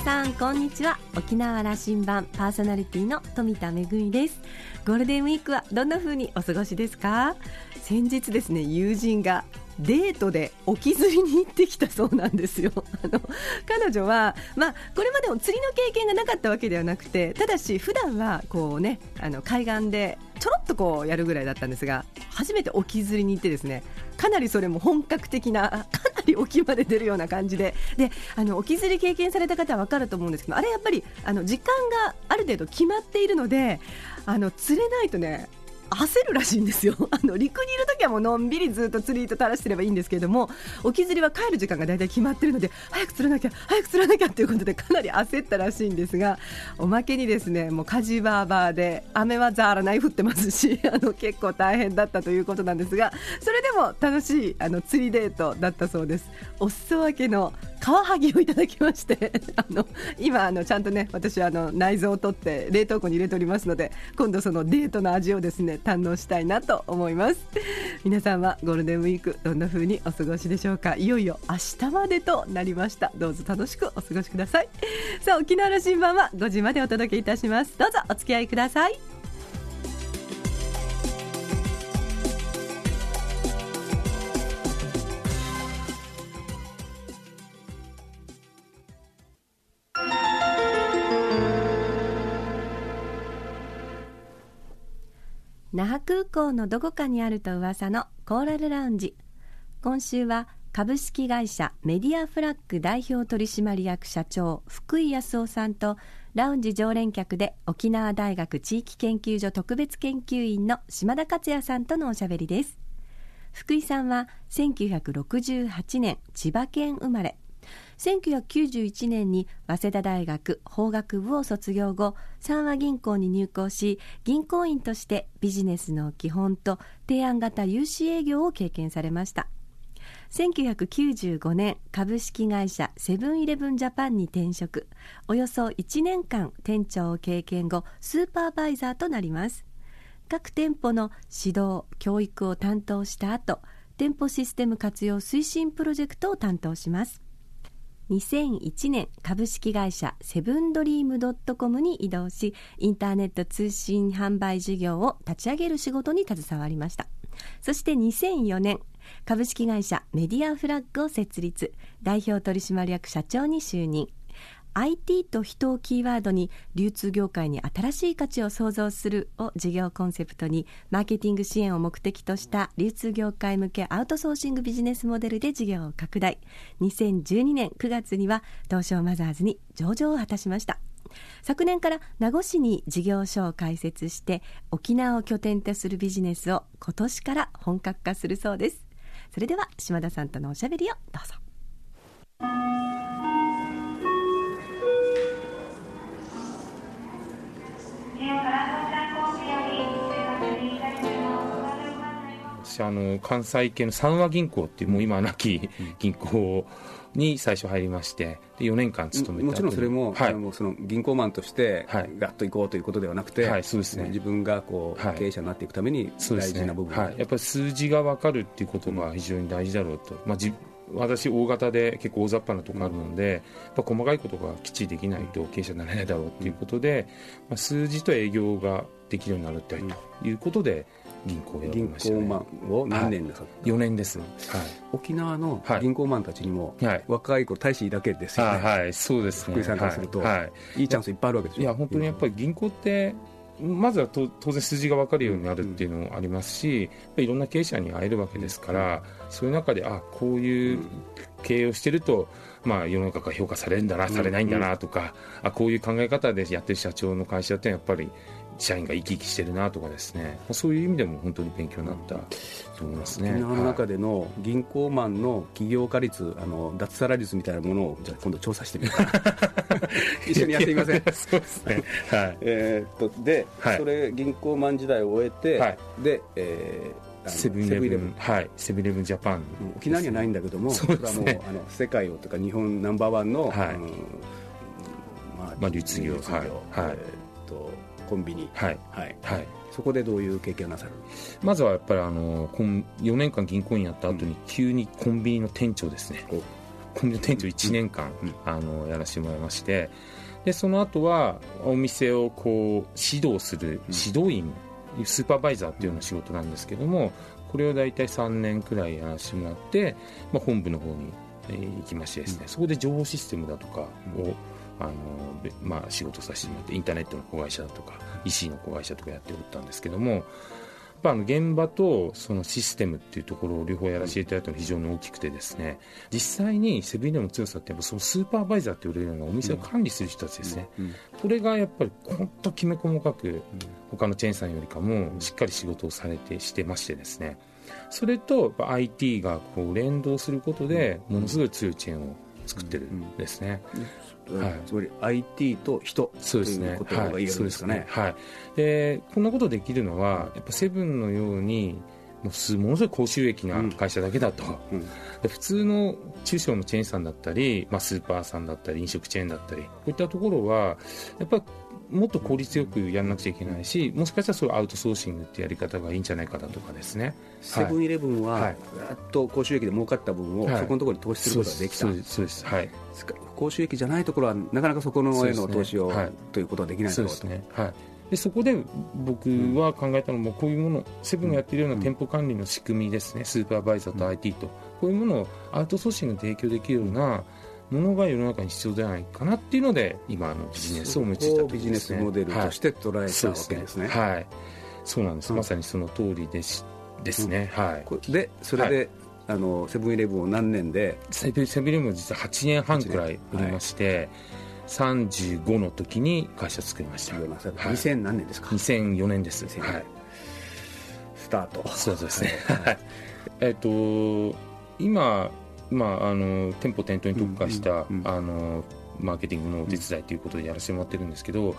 さんこんにちは。沖縄羅針盤パーソナリティの富田恵です。ゴールデンウィークはどんな風にお過ごしですか？先日ですね友人がデートで沖釣りに行ってきたそうなんですよ。あの彼女は、まあ、これまでも釣りの経験がなかったわけではなくてただし普段はこうねあの海岸でちょろっとこうやるぐらいだったんですが初めて沖釣りに行ってですねかなりそれも本格的なかなり沖まで出るような感じでであの沖釣り経験された方は分かると思うんですけどあれやっぱりあの時間がある程度決まっているのであの釣れないとね焦るらしいんですよ。あの陸にいるときはもうのんびりずっと釣り糸垂らしてればいいんですけれども沖釣りは帰る時間が大体決まってるので早く釣らなきゃ早く釣らなきゃということでかなり焦ったらしいんですがおまけにですねもう火事バーバーで雨はざらない降ってますし あの結構大変だったということなんですがそれでも楽しいあの釣りデートだったそうです。お裾分けのカワハギをいただきまして あの今あのちゃんとね私あの内臓を取って冷凍庫に入れておりますので今度そのデートの味をですね堪能したいなと思います。皆さんはゴールデンウィークどんな風にお過ごしでしょうか？いよいよ明日までとなりました。どうぞ楽しくお過ごしください。さあ沖縄の新聞は5時までお届けいたします。どうぞお付き合いください。那覇空港のどこかにあると噂のコーラルラウンジ。今週は株式会社メディアフラッグ代表取締役社長福井康夫さんとラウンジ常連客で沖縄大学地域研究所特別研究員の島田克也さんとのおしゃべりです。福井さんは1968年千葉県生まれ。1991年に早稲田大学法学部を卒業後三和銀行に入行し銀行員としてビジネスの基本と提案型融資営業を経験されました。1995年株式会社セブンイレブンジャパンに転職。およそ1年間店長を経験後スーパーバイザーとなります。各店舗の指導教育を担当した後店舗システム活用推進プロジェクトを担当します。2001年株式会社セブンドリームドットコムに移動しインターネット通信販売事業を立ち上げる仕事に携わりました。そして2004年株式会社メディアフラッグを設立。代表取締役社長に就任。IT と人をキーワードに流通業界に新しい価値を創造するを事業コンセプトにマーケティング支援を目的とした流通業界向けアウトソーシングビジネスモデルで事業を拡大。2012年9月には東証マザーズに上場を果たしました昨年から名護市に事業所を開設して沖縄を拠点とするビジネスを今年から本格化するそうです。それでは島田さんとのおしゃべりをどうぞ。私あの関西系の三和銀行っていうもう今なき銀行に最初入りましてで4年間勤めてもちろんそれも,、はい、もその銀行マンとしてガッと行こうということではなくて、はい、そうですね、自分がこう、経営者になっていくために大事な部分、はい、やっぱり数字が分かるっていうことが非常に大事だろうと、まあ、じ私、大型で結構大雑把なところあるので、やっぱ細かいことがきっちりできないと経営者になれないだろうということで、まあ、数字と営業ができるようになるということで、銀行を銀行マンを何年なさった、はい、4年です、はい、沖縄の銀行マンたちにも、はい、若い子大使だけですよね、はい、そうですね。福井さんからすると、はい、い。いチャンスいっぱいあるわけですよいや本当にやっぱり銀行ってまずは当然数字が分かるようになるっていうのもありますし、いろんな経営者に会えるわけですから、そういう中であこういう経営をしてると、まあ、世の中が評価されるんだな、されないんだなとか、あこういう考え方でやってる社長の会社ってやっぱり社員が生き生きしてるなとかですね。そういう意味でも本当に勉強になったと思いますね。沖縄の中での銀行マンの起業家率あの脱サラ率みたいなものをじゃ今度調査してみようかな。一緒にやってみません？そうですね、はい。えー、っとで、はい、それ銀行マン時代を終えて、はい、で、えーセブンイレブンはい、セブンイレブンジャパン、沖縄にはないんだけども、そ、ね、れはもうあの世界をとか日本ナンバーワンの、はい。まあ、まあ、流通業、はい、はい、えー、とコンビニ、はい。はい。はい、そこでどういう経験をなさる？まずはやっぱりあの4年間銀行員やった後に急にコンビニの店長ですね、コンビニの店長1年間、あのやらせてもらいまして。でその後はお店をこう指導する指導員、スーパーバイザーっていうような仕事なんですけどもこれを大体3年くらいやらせてもらって、まあ、本部の方に、えー行きましてですね、そこで情報システムだとかを、あのべまあ、仕事させてもらってインターネットの子会社だとか EC の子会社とかやっておったんですけどもやっぱあの現場とそのシステムっていうところを両方やらせていただいたのが非常に大きくてですね実際にセブンイレブンの強さってやっぱそのスーパーバイザーって言われるようなお店を管理する人たちですね、うんこれがやっぱり本当きめ細かく他のチェーンさんよりかもしっかり仕事をされてしてましてですね。それと IT がこう連動することでものすごい強いチェーンを作ってるんですね、はい。つまり IT と人そうですね。ということが言えるんですかね。はい、でこんなことできるのはやっぱセブンのようにもうすものすごい高収益な会社だけだと、うん。で普通の中小のチェーンさんだったり、まあ、スーパーさんだったり飲食チェーンだったりこういったところはやっぱりもっと効率よくやらなくちゃいけないしもしかしたらそういうアウトソーシングってやり方がいいんじゃないかだとかですね。セブンイレブンは、はっと高収益で儲かった分を、はい。そこのところに投資することができた。そうですそうですはい。高収益じゃないところはなかなかそこのへの投資を、ねはい。ということはできないだろうとですね。はい。でそこで僕は考えたのもこういうものセブンがやっているような店舗管理の仕組みですね。スーパーバイザーと IT と。こういうものをアウトソーシングで提供できるようなものが世の中に必要じゃないかなっていうので今あのビジネスを思いついたところそこをビジネスモデルとして捉えたわけですね。はい。そうなんです、うん。まさにその通りですですね、はい。こでそれで、あのセブンイレブンを何年で？セブンセブンイレブンは実は8年半くらいおりまして、35の時に会社作りました。はい。2000何年ですか？2004年です。2004はい。スタート。そうですね。はい。えっと今まああの店舗店頭に特化した、うんうんうんあのマーケティングのお手伝いということでやらせてもらってるんですけど。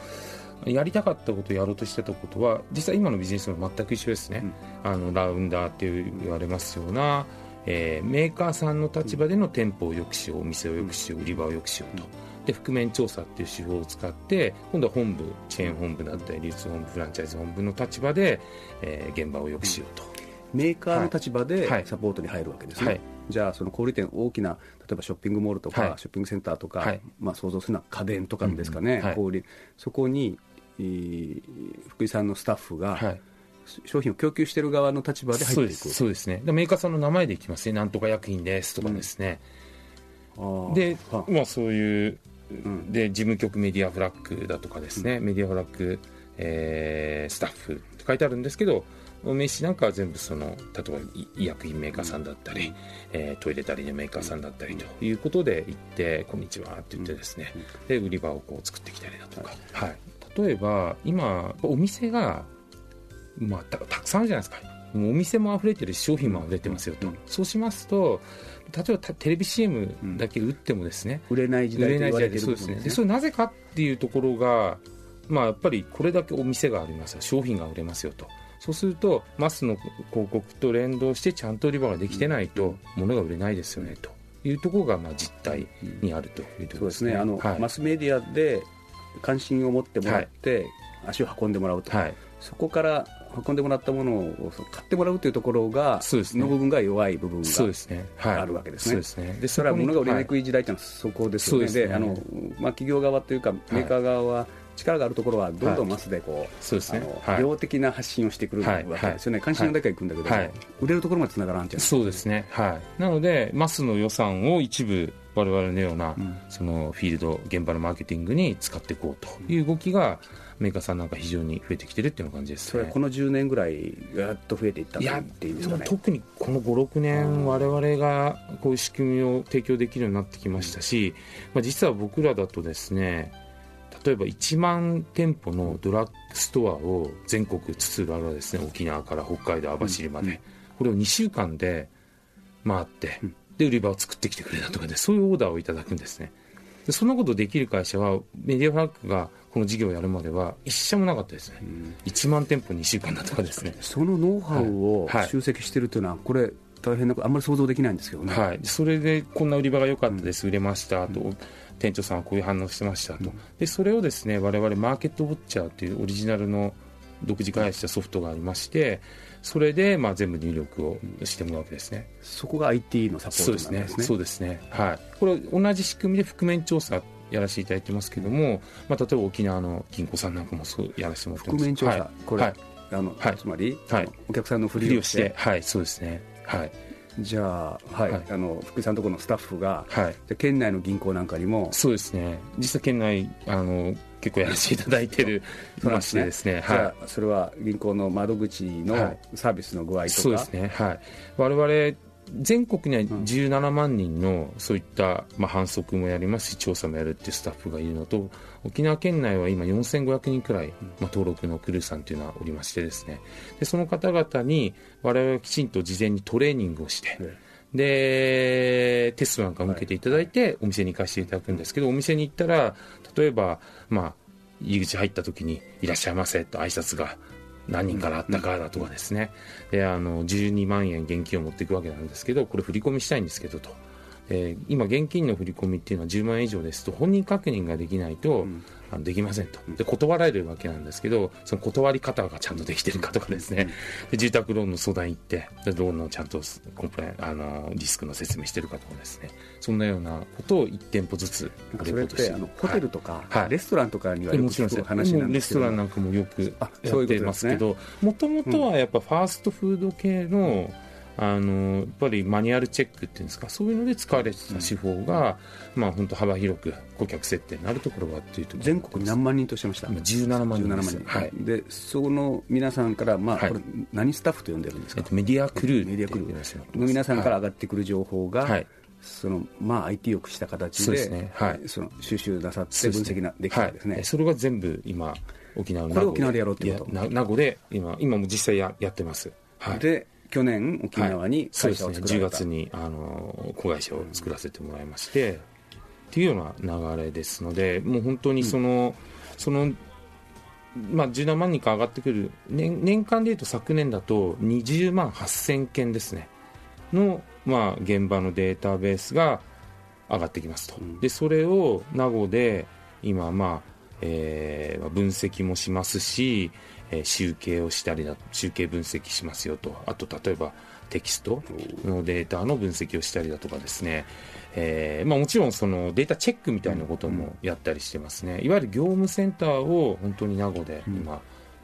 やりたかったことやろうとしてたことは実は今のビジネスも全く一緒ですね、あのラウンダーって言われますような、えーメーカーさんの立場での店舗を良くしようお店を良くしよう売り場を良くしようと。で覆面調査っていう手法を使って今度は本部チェーン本部だったり流通本部フランチャイズ本部の立場で、えー現場を良くしようと、メーカーの立場ではい。サポートに入るわけですね、はいじゃあその小売店大きな例えばショッピングモールとか、はい。ショッピングセンターとか、はい。まあ、想像するのは家電とかですかね、うんうん。はい小売そこにえー福井さんのスタッフがはい。商品を供給している側の立場で入っていく。す。そうですね。でメーカーさんの名前でいきますね。なんとか薬品ですとかですね、あー。ではまあそういううん。で事務局メディアフラッグだとかですね、メディアフラッグ、えースタッフって書いてあるんですけど名刺なんかは全部その例えばい医薬品メーカーさんだったり、えートイレタリーのメーカーさんだったりということで行って「こんにちは」って言ってですね、で売り場をこう作ってきたりだとか、はい。例えば今お店が、まあ、たたくさんあるじゃないですか。もうお店も溢れてるし商品も溢れてますよと、うん。そうしますと例えばたテレビ CM だけ売ってもですね、売れない時売れない時代代と言われていでそうですね。る部分でそれなぜかっていうところが、まあ、やっぱりこれだけお店があります。よ商品が売れますよとそうするとマスの広告と連動してちゃんと売り場ができてないと物が売れないですよねというところがまあ実態にあるというところそうですね。あの、はい。マスメディアで関心を持ってもらって、足を運んでもらうと、はい。そこから運んでもらったものを買ってもらうというところがそうですね。の部分が弱い部分がそうですね、はい、あるわけですね。ですね。でそれは物が売れにはいくい。時代っていうのはそこですよね。あのまあ企業側というかメーカー側は力があるところはどんどんマスでこう、そうですね。はい。量的な発信をしてくるわけですよね。関心のだけは行くんだけど、はい。売れるところまで繋がらんじゃん。そうですね、はい、なのでマスの予算を一部我々のような、うん。そのフィールド現場のマーケティングに使っていこうという動きがメーカーさんなんか非常に増えてきてるっていう感じですね。それはこの10年ぐらいやっと増えていったっていいんですかね。特にこの56年我々がこういう仕組みを提供できるようになってきましたし、まあ、実は僕らだとですね例えば1万店舗のドラッグストアを全国津々浦々ですね沖縄から北海道網走まで、うんこれを2週間で回って、うん。で売り場を作ってきてくれたとかでそういうオーダーをいただくんですね。でそんなことできる会社はメディアフラッグがこの事業をやるまでは一社もなかったですね、うん。1万店舗2週間だとかですね。そのノウハウをはい。はい。集積してるというのはこれ大変なことあんまり想像できないんですけどね。はい、それでこんな売り場が良かったです、売れましたと、店長さんはこういう反応してましたと、でそれをですね我々マーケットウォッチャーというオリジナルの独自開発したソフトがありましてそれでまあ全部入力をしてもらうわけですね。そこが IT のサポートなんですね。そうですね。はい。これ同じ仕組みで覆面調査やらせていただいてますけども、まあ、例えば沖縄の銀行さんなんかもそうやらせてもらってます。覆面調査、はい。これ、はい。あのはいつまり、はい。お客さんのふふりをして。はい。そうですねはい。じゃあ,、はい。はい。あの福井さんのところのスタッフが、はい。じゃあ県内の銀行なんかにもそうですね。実際県内あの結構やらせていただいてるそう。ですね。じはい。ゃあそれは銀行の窓口はのい。サービスの具合とか、そうですね。はい。我々全国には17万人のそういった、まあ、反則もやりますし調査もやるっていうスタッフがいるのと沖縄県内は今4500人くらい、まあ、登録のクルーさんというのはおりましてですね。でその方々に我々はきちんと事前にトレーニングをして、えでテストなんかも受けていただいて、お店に行かせていただくんですけどお店に行ったら例えば、まあ、入り口入った時に「いらっしゃいませ」と挨拶が何人からあったかだとかですね、であの12万円現金を持っていくわけなんですけどこれ振り込みしたいんですけどと、えー今現金の振り込みっていうのは10万円以上ですと本人確認ができないと、あのできませんと。で断られるわけなんですけどその断り方がちゃんとできてるかとかですね、で住宅ローンの相談行ってでローンのちゃんとコンプあのリスクの説明してるかとかですね。そんなようなことを1店舗ずつなんかそれってホテルとか、はい。レストランとかにはえよくもちろんです。聞く話なんですけど。トランなんかもよくあやってますけどもともとはやっぱファーストフード系の,、あのやっぱりマニュアルチェックっていうんですかそういうので使われてた手法が、まあ本当幅広く顧客設定になるところがっていうと全国に何万人としてました？今17万人17万です人、はい。でその皆さんから、まあはい。これ何スタッフと呼んでるんですか？えっと、メディアクルーメディアクルー。の皆さんからはい上がってくる情報が、はい。そのまあ、IT を駆した形でね。はい。その収集なさって分析なできたんですね。はい、それが全部今沖縄のこれ沖縄でやろうってこと？名護で今今も実際ややってます、はい、で去年沖縄に会社をそうですね。10作られた、月にあの子会社を作らせてもらいまして、っていうような流れですのでもう本当にその、そのまあ、17万人か上がってくる年年間でいうと昨年だと20万8000件ですね。の、まあ、現場のデータベースが上がってきますと、うん。でそれを名護で今、まあえー分析もしますし、えー集計をしたりだ集計分析しますよと。あと例えばテキストのデータの分析をしたりだとかですね、えーまあ、もちろんそのデータチェックみたいなこともやったりしてますね、いわゆる業務センターを本当に名護で今や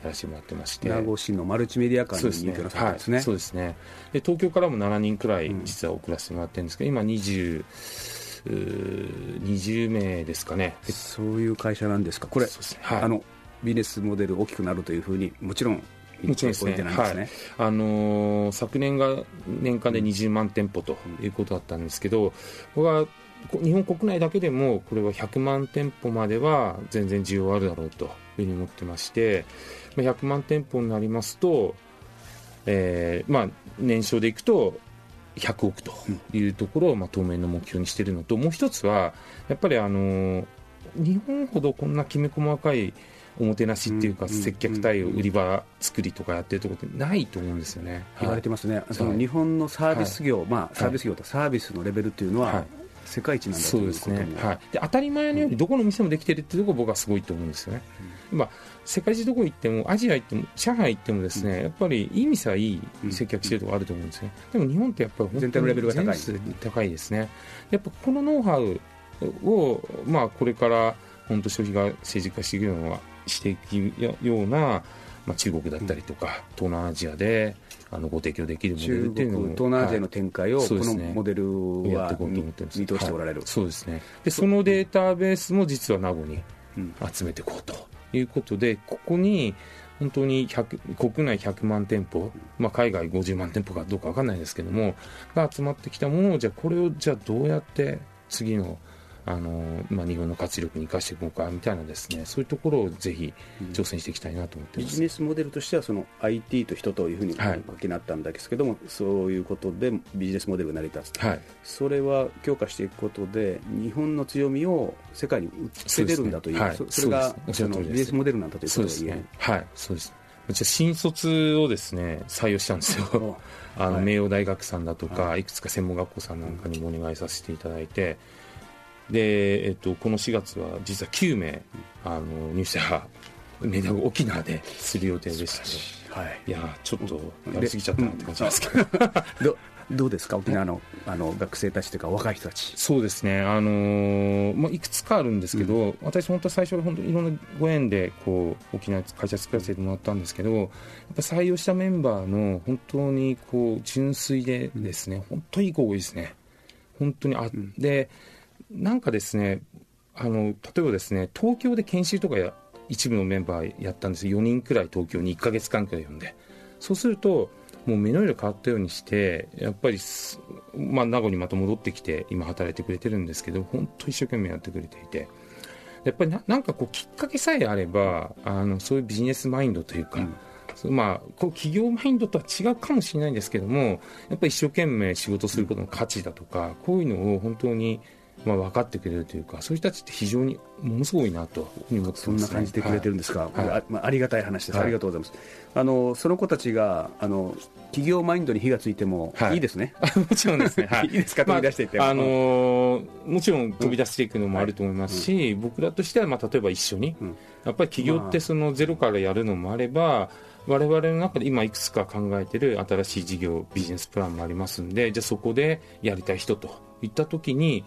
らせてもらってまして、名護市のマルチメディア館に入居なさったんですね。はい、そうですね。で東京からも7人くらい実は送らせてもらってるんですけど、今20うー20名ですかね。そういう会社なんですか。これ、ね。はい。あのビジネスモデル大きくなるというふうにもちろんもちろんですね。おいすね、はい。あのー昨年が年間で20万店舗ということだったんですけど、僕は日本国内だけでもこれは100万店舗までは全然需要あるだろうというふうに思ってまして、100万店舗になりますと、えーまあ、年商でいくと100億というところを、まあ、当面の目標にしているのともう一つはやっぱりあのー日本ほどこんなきめ細かいおもてなしっていうか、うん接客対応、売り場作りとかやってるところってないと思うんですよね。言われてますね、そのはい日本のサービス業、まあ、サービス業とサービスのレベルっていうのは、はい。世界一なんだとそういうことも。ですね、はい、で当たり前のようにどこの店もできてるっていうところが僕はすごいと思うんですよね、今世界中どこ行ってもアジア行っても上海行ってもですね、やっぱりいい店はいい接客してるところあると思うんですね、でも日本ってやっぱり全体のレベルが高い。高いですね。やっぱこのノウハウを、まあ、これから本当消費が政治化していくようなしていくような、まあ、中国だったりとか、東南アジアであのご提供できるモデルっていうのも東南アジアのはい展開を、このそうですね。モデルはやっていこうと思ってます。見通しておられる、はい。そうですね。でそのデータベースも実は名護にうん。集めていこうということでここに本当に100国内100万店舗、まあ、海外50万店舗かどうか分かんないですけどもが集まってきたものをじゃあこれをじゃあどうやって次のあの、まあ、日本の活力に生かしていこうかみたいなですねそういうところをぜひ挑戦していきたいなと思ってます、ビジネスモデルとしてはその IT と人というふうにはい。お書きになったんですけども、そういうことでビジネスモデルが成り立つ、はい。それは強化していくことで日本の強みを世界に売って出るんだというそれがそのビジネスモデルなんだということが言えるね。はい。そうです。じゃあ新卒をですね採用したんですよ。あの、はい。名誉大学さんだとか、い、くつか専門学校さんなんかにもお願いさせていただいて、で、えっと、この4月は実は9名あの入社メダル沖縄でする予定でしたね。はい、いやちょっとやりすぎちゃったなって感じですけど。どうですか、沖縄のあの学生たちというか、若い人たち。そうですね、あのー、まあ、いくつかあるんですけど、うん、私、本当、最初は本当いろんなご縁でこう沖縄会社作らせてもらったんですけど、やっぱ採用したメンバーの本当にこう純粋でですね、本当にいい子多いですね。本当にあ、うん、でなんかですねあの例えばですね東京で研修とかや一部のメンバーやったんです4人くらい東京に1か月間くらい呼んで。そうするともう目の色変わったようにしてやっぱり、まあ、名護にまた戻ってきて今働いてくれてるんですけど本当一生懸命やってくれていて。やっぱりななんかこうきっかけさえあればあのそういうビジネスマインドというか、うん。まあ、こう企業マインドとは違うかもしれないんですけどもやっぱり一生懸命仕事することの価値だとかこういうのを本当にまあ、分かってくれるというか、そういう人たちって非常にものすごいなと思って、ね、そんな感じてくれてるんですか、はい、あまあ、ありがたい話です、はい、ありがとうございます。あのその子たちがあの企業マインドに火がついてもい。いですね、はい、もちろんですね、はい、いいですか、飛び出していって、まあ、あのー、もちろん飛び出していくのもあると思いますし、うん、僕らとしては、まあ、例えば一緒に、うん、やっぱり企業ってそのゼロからやるのもあれば、我々の中で今いくつか考えている新しい事業ビジネスプランもありますんでじゃあそこでやりたい人といった時に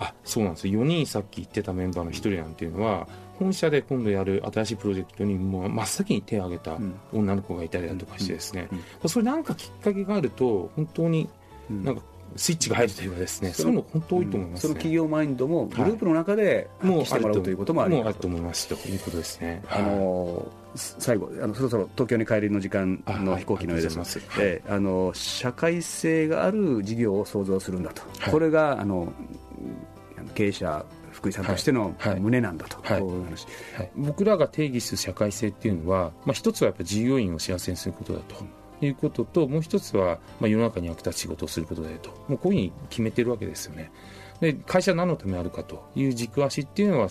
あそうなんです。よ4人さっき言ってたメンバーの1人なんていうのは本社で今度やる新しいプロジェクトにもう真っ先に手を挙げた女の子がいたりだとかしてですね、それなんかきっかけがあると本当になんかスイッチが入るというかですね、そういうの本当多いと思います、ね、その企業マインドもグループの中で発揮してもらうということもある,、もあると思います。ということですね。あの最後あのそろそろ東京に帰りの時間の飛行機の上です。あの社会性がある事業を創造するんだと、これがあの経営者福井さんとしての胸なんだと、はい。はい、僕らが定義する社会性っていうのは、まあ、一つはやっぱ従業員を幸せにすることだと。いうことともう一つは、まあ、世の中に役立つ仕事をすることだよと。もうこういうふうに決めてるわけですよね。で会社は何のためにあるかという軸足っていうのは、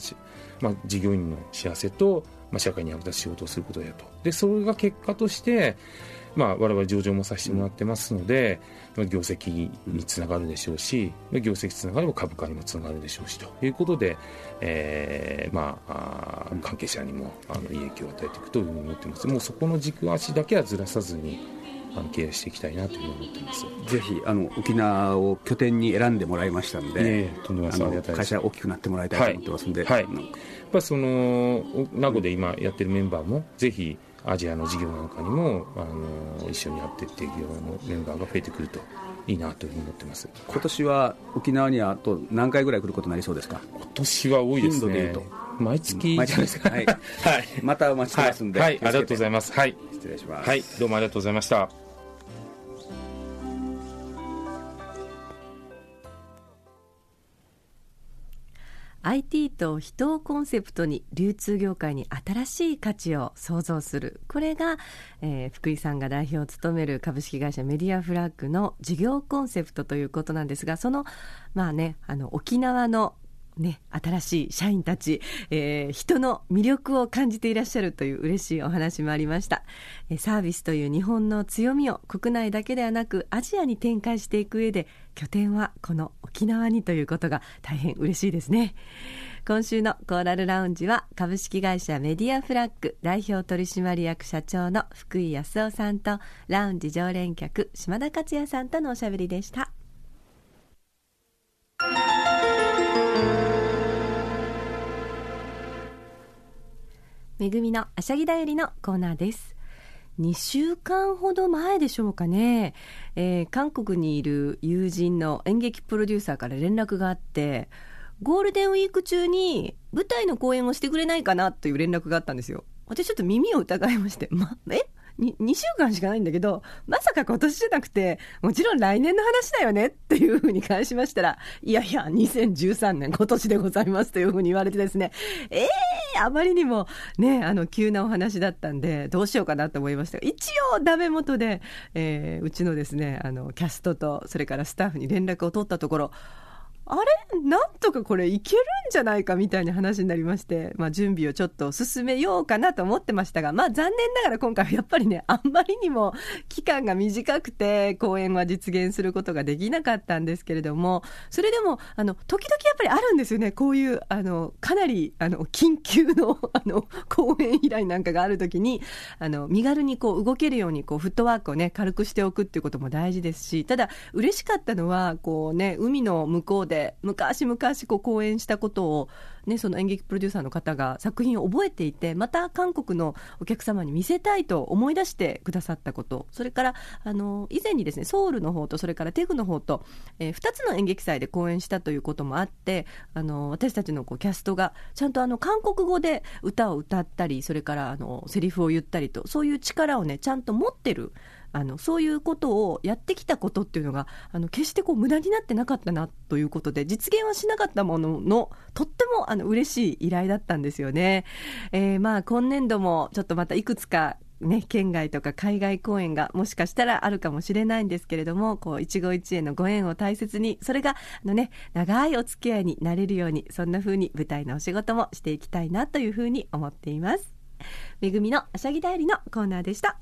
まあ、従業員の幸せと、まあ、社会に役立つ仕事をすることだよと。でそれが結果としてまあ、我々上場もさせてもらってますので、まあ、業績につながるでしょうし、業績つながれば株価にもつながるでしょうしということで、えーまあ、あ関係者にもあのいい影響を与えていくというふうに思ってます。もうそこの軸足だけはずらさずにあの経営していきたいなというふうに思ってます。ぜひあの沖縄を拠点に選んでもらいましたので、ね、とんでもない会社大きくなってもらいたいと思ってますんで、はい、はい、やっぱその名護で今やってるメンバーもぜひアジアの事業なんかにもあの一緒にやっていっていくようなメンバーが増えてくるといいなというふうに思ってます。今年は沖縄にはあと何回ぐらい来ることになりそうですか？今年は多いですね。毎月。毎月ですか、はい、はい、またお待ちしてますんで、はい、はい、ありがとうございます。はい。失礼します。はい。どうもありがとうございました IT と人をコンセプトに流通業界に新しい価値を創造する。これが、えー、福井さんが代表を務める株式会社メディアフラッグの事業コンセプトということなんですがそのまあねあの沖縄のね、新しい社員たち、えー、人の魅力を感じていらっしゃるという嬉しいお話もありました、サービスという日本の強みを国内だけではなくアジアに展開していく上で拠点はこの沖縄にということが大変嬉しいですね。今週のコーラルラウンジは株式会社メディアフラッグ代表取締役社長の福井康夫さんとラウンジ常連客島田克也さんとのおしゃべりでした。めぐみのあしゃぎだよりのコーナーです。2週間ほど前でしょうかね、えー、韓国にいる友人の演劇プロデューサーから連絡があってゴールデンウィーク中に舞台の公演をしてくれないかなという連絡があったんですよ。私ちょっと耳を疑いまして、ま、え？2, 2週間しかないんだけど、まさか今年じゃなくて、もちろん来年の話だよねっていうふうに返しましたら、いやいや、2013年今年でございますというふうに言われてですね、ええー、あまりにもね、あの、急なお話だったんで、どうしようかなと思いました。一応ダメ元で、えー、うちのですね、あの、キャストと、それからスタッフに連絡を取ったところ、あれ？なんとかこれいけるんじゃないかみたいな話になりまして、まあ、準備をちょっと進めようかなと思ってましたが、まあ、残念ながら今回はやっぱりねあんまりにも期間が短くて公演は実現することができなかったんですけれども。それでもあの時々やっぱりあるんですよね。こういうあのかなりあの緊急の あの公演依頼なんかがある時にあの身軽にこう動けるようにこうフットワークをね軽くしておくっていうことも大事ですしただ嬉しかったのはこうね海の向こうで昔々こう講演したことを、ね、その演劇プロデューサーの方が作品を覚えていてまた韓国のお客様に見せたいと思い出してくださったこと。それからあの以前にですねソウルの方とそれからテグの方と、えー、2つの演劇祭で公演したということもあってあの私たちのこうキャストがちゃんとあの韓国語で歌を歌ったりそれからあのセリフを言ったりとそういう力をねちゃんと持ってるあのそういうことをやってきたことっていうのがあの決してこう無駄になってなかったなということで実現はしなかったもののとってもあの嬉しい依頼だったんですよね。えー、まあ今年度もちょっとまたいくつかね、県外とか海外公演がもしかしたらあるかもしれないんですけれども、こう、一期一会のご縁を大切に、それが、あのね、長いお付き合いになれるように、そんな風に舞台のお仕事もしていきたいなという風に思っています。めぐみのあしゃぎだよりのコーナーでした。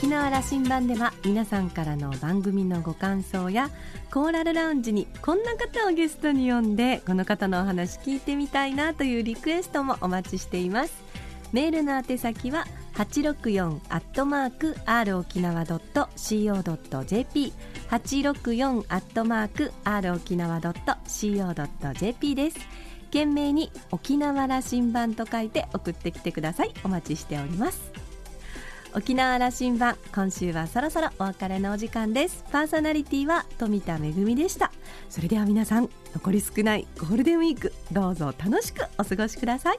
沖縄羅針盤では皆さんからの番組のご感想やコーラルラウンジにこんな方をゲストに呼んでこの方のお話聞いてみたいなというリクエストもお待ちしています。メールの宛先は864アットマーク r 沖縄 .co.jp 864アットマーク r 沖縄 .co.jp です。懸命に沖縄羅針盤と書いて送ってきてください。お待ちしております。沖縄羅針盤今週はそろそろお別れのお時間です。パーソナリティは富田恵でした。それでは皆さん残り少ないゴールデンウィークどうぞ楽しくお過ごしください。